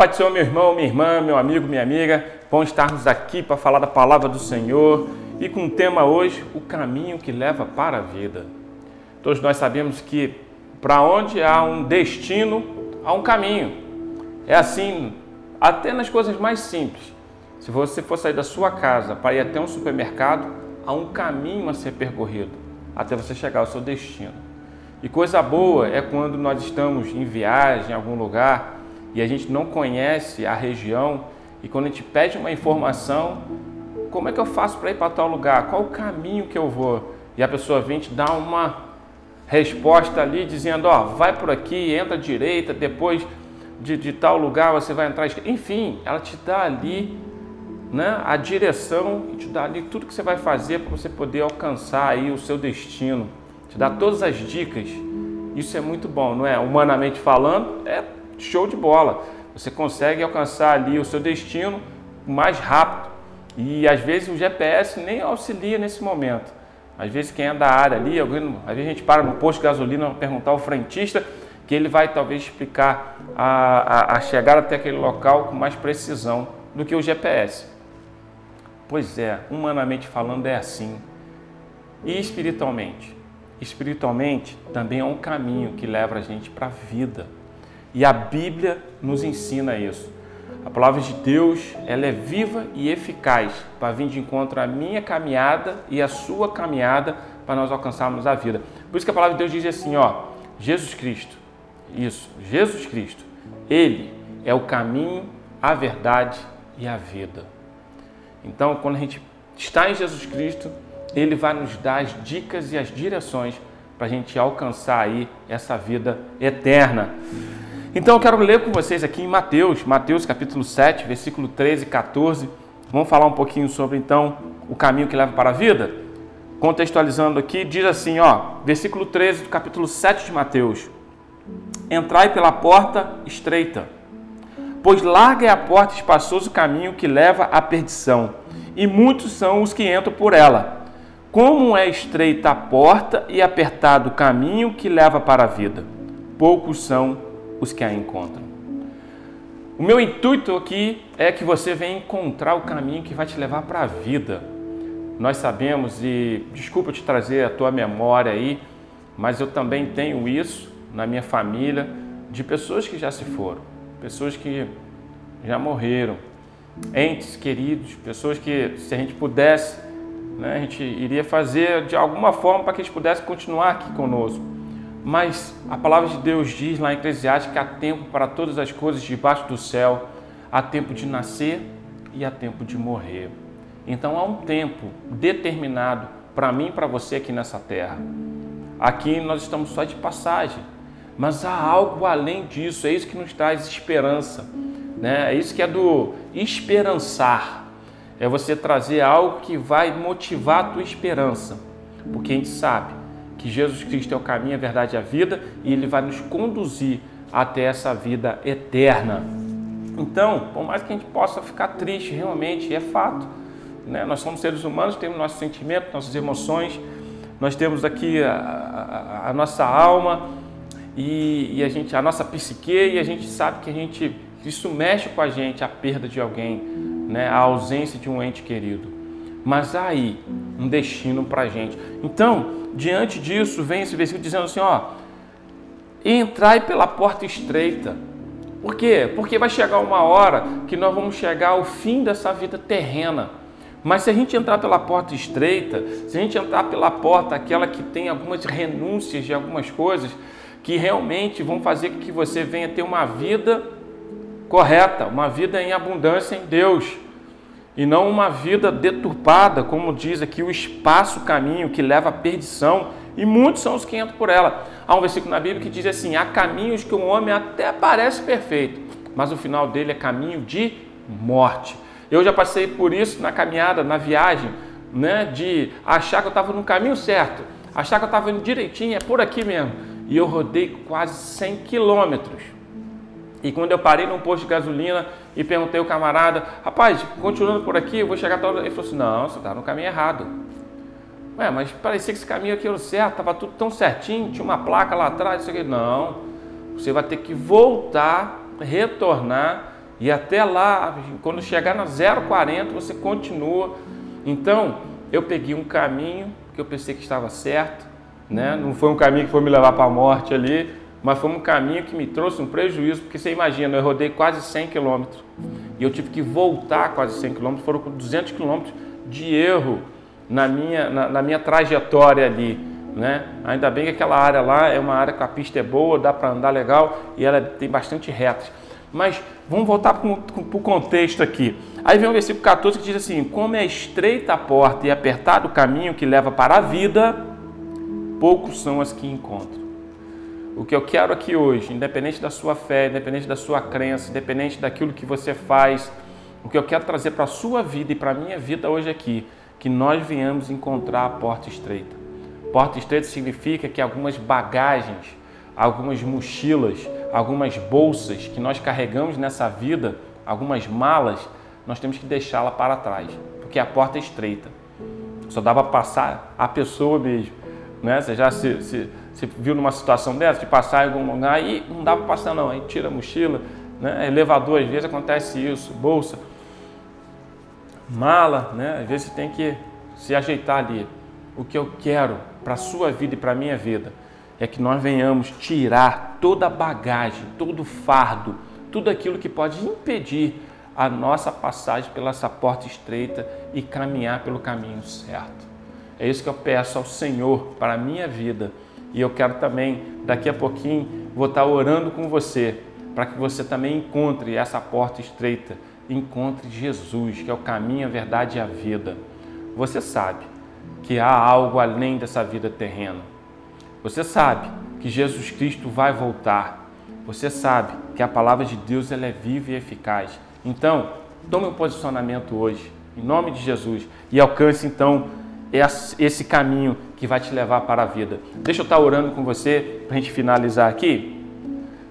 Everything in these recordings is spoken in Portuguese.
Pai do Senhor, meu irmão, minha irmã, meu amigo, minha amiga, bom estarmos aqui para falar da palavra do Senhor e com o tema hoje, o caminho que leva para a vida. Todos nós sabemos que para onde há um destino, há um caminho. É assim, até nas coisas mais simples. Se você for sair da sua casa para ir até um supermercado, há um caminho a ser percorrido até você chegar ao seu destino. E coisa boa é quando nós estamos em viagem em algum lugar e a gente não conhece a região e quando a gente pede uma informação, como é que eu faço para ir para tal lugar? Qual o caminho que eu vou? E a pessoa vem te dar uma resposta ali dizendo, ó, vai por aqui, entra à direita, depois de, de tal lugar você vai entrar à esquerda. Enfim, ela te dá ali né, a direção e te dá ali tudo que você vai fazer para você poder alcançar aí o seu destino. Te dá todas as dicas. Isso é muito bom, não é? Humanamente falando, é show de bola. Você consegue alcançar ali o seu destino mais rápido. E às vezes o GPS nem auxilia nesse momento. Às vezes quem é da área ali, alguém, às vezes a gente para no posto de gasolina para perguntar ao frentista que ele vai talvez explicar a, a, a chegar até aquele local com mais precisão do que o GPS. Pois é, humanamente falando é assim. E espiritualmente? Espiritualmente também é um caminho que leva a gente para a vida. E a Bíblia nos ensina isso. A palavra de Deus, ela é viva e eficaz para vir de encontro à minha caminhada e à sua caminhada para nós alcançarmos a vida. Por isso que a palavra de Deus diz assim, ó, Jesus Cristo. Isso, Jesus Cristo. Ele é o caminho, a verdade e a vida. Então, quando a gente está em Jesus Cristo, ele vai nos dar as dicas e as direções para a gente alcançar aí essa vida eterna. Então eu quero ler com vocês aqui em Mateus, Mateus capítulo 7, versículo 13 e 14. Vamos falar um pouquinho sobre então o caminho que leva para a vida? Contextualizando aqui, diz assim, ó, versículo 13 do capítulo 7 de Mateus. Entrai pela porta estreita, pois larga é a porta espaçoso o caminho que leva à perdição, e muitos são os que entram por ela. Como é estreita a porta e apertado o caminho que leva para a vida, poucos são os que a encontram. O meu intuito aqui é que você venha encontrar o caminho que vai te levar para a vida. Nós sabemos, e desculpa te trazer a tua memória aí, mas eu também tenho isso na minha família, de pessoas que já se foram, pessoas que já morreram, entes queridos, pessoas que, se a gente pudesse, né, a gente iria fazer de alguma forma para que eles pudessem continuar aqui conosco. Mas a palavra de Deus diz lá em Eclesiastes que há tempo para todas as coisas debaixo do céu, há tempo de nascer e há tempo de morrer. Então há um tempo determinado para mim e para você aqui nessa terra. Aqui nós estamos só de passagem, mas há algo além disso, é isso que nos traz esperança, né? é isso que é do esperançar, é você trazer algo que vai motivar a tua esperança, porque a gente sabe que Jesus Cristo é o caminho, a verdade e a vida e ele vai nos conduzir até essa vida eterna. Então, por mais que a gente possa ficar triste, realmente é fato. Né? Nós somos seres humanos, temos nossos sentimentos, nossas emoções, nós temos aqui a, a, a nossa alma e, e, a, gente, a nossa psique e a gente sabe que a gente isso mexe com a gente, a perda de alguém, né? a ausência de um ente querido. Mas aí um destino para a gente. Então, diante disso, vem esse versículo dizendo assim: ó, entrai pela porta estreita. Por quê? Porque vai chegar uma hora que nós vamos chegar ao fim dessa vida terrena. Mas se a gente entrar pela porta estreita, se a gente entrar pela porta aquela que tem algumas renúncias de algumas coisas que realmente vão fazer com que você venha ter uma vida correta, uma vida em abundância em Deus e não uma vida deturpada, como diz aqui o espaço caminho que leva à perdição, e muitos são os que entram por ela. Há um versículo na Bíblia que diz assim: há caminhos que um homem até parece perfeito, mas o final dele é caminho de morte. Eu já passei por isso na caminhada, na viagem, né, de achar que eu estava no caminho certo, achar que eu estava indo direitinho, é por aqui mesmo. E eu rodei quase 100 quilômetros e quando eu parei num posto de gasolina e perguntei ao camarada, rapaz, continuando por aqui, eu vou chegar tal. Ele falou assim: não, você está no caminho errado. Ué, mas parecia que esse caminho aqui era o certo, estava tudo tão certinho, tinha uma placa lá atrás. Isso aqui. Não, você vai ter que voltar, retornar E até lá, quando chegar na 0,40, você continua. Então, eu peguei um caminho que eu pensei que estava certo, né? Não foi um caminho que foi me levar para a morte ali, mas foi um caminho que me trouxe um prejuízo, porque você imagina, eu rodei quase 100 quilômetros e eu tive que voltar quase 100 quilômetros, foram 200 quilômetros de erro na minha, na, na, minha trajetória ali, né? Ainda bem que aquela área lá é uma área que a pista é boa, dá para andar legal e ela tem bastante retas. Mas vamos voltar para o contexto aqui. Aí vem o versículo 14 que diz assim: Como é estreita a porta e apertado o caminho que leva para a vida, poucos são as que encontram. O que eu quero aqui hoje, independente da sua fé, independente da sua crença, independente daquilo que você faz, o que eu quero trazer para a sua vida e para a minha vida hoje aqui, que nós venhamos encontrar a porta estreita. Porta estreita significa que algumas bagagens, algumas mochilas, algumas bolsas que nós carregamos nessa vida, algumas malas, nós temos que deixá-la para trás, porque a porta é estreita. Só dá para passar a pessoa mesmo. Né? Você já se, se, se, viu numa situação dessa, de passar em algum lugar e não dá para passar não, aí tira a mochila, né? elevador, às vezes acontece isso, bolsa, mala, né? às vezes você tem que se ajeitar ali. O que eu quero para a sua vida e para a minha vida é que nós venhamos tirar toda a bagagem, todo o fardo, tudo aquilo que pode impedir a nossa passagem pela essa porta estreita e caminhar pelo caminho certo. É isso que eu peço ao Senhor para a minha vida. E eu quero também, daqui a pouquinho, vou estar orando com você, para que você também encontre essa porta estreita, encontre Jesus, que é o caminho, a verdade e a vida. Você sabe que há algo além dessa vida terrena. Você sabe que Jesus Cristo vai voltar. Você sabe que a palavra de Deus ela é viva e eficaz. Então, tome um posicionamento hoje, em nome de Jesus, e alcance então esse caminho que vai te levar para a vida. Deixa eu estar orando com você para a gente finalizar aqui.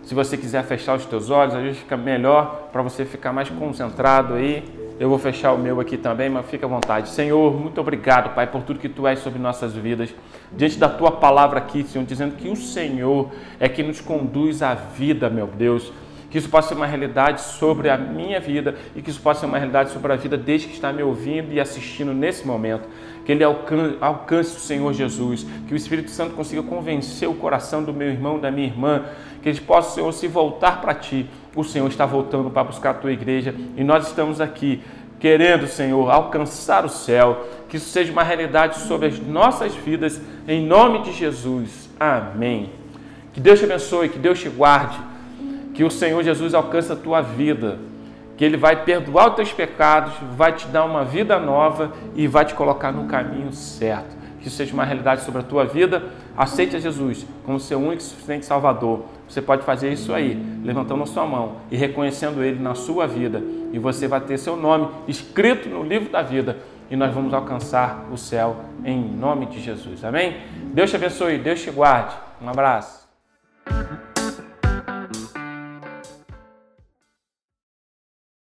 Se você quiser fechar os teus olhos, às vezes fica melhor para você ficar mais concentrado aí eu vou fechar o meu aqui também, mas fica à vontade. Senhor, muito obrigado, Pai, por tudo que Tu és sobre nossas vidas. Diante da Tua palavra aqui, Senhor, dizendo que o Senhor é que nos conduz à vida, meu Deus. Que isso possa ser uma realidade sobre a minha vida e que isso possa ser uma realidade sobre a vida desde que está me ouvindo e assistindo nesse momento. Que ele alcance, alcance o Senhor Jesus. Que o Espírito Santo consiga convencer o coração do meu irmão, da minha irmã. Que eles possam, Senhor, se voltar para Ti o Senhor está voltando para buscar a tua igreja e nós estamos aqui querendo, Senhor, alcançar o céu. Que isso seja uma realidade sobre as nossas vidas, em nome de Jesus. Amém. Que Deus te abençoe, que Deus te guarde, que o Senhor Jesus alcance a tua vida, que Ele vai perdoar os teus pecados, vai te dar uma vida nova e vai te colocar no caminho certo. Que isso seja uma realidade sobre a tua vida. Aceite a Jesus como seu único e suficiente Salvador você pode fazer isso aí, levantando a sua mão e reconhecendo Ele na sua vida. E você vai ter seu nome escrito no livro da vida. E nós vamos alcançar o céu em nome de Jesus. Amém? Deus te abençoe, Deus te guarde. Um abraço.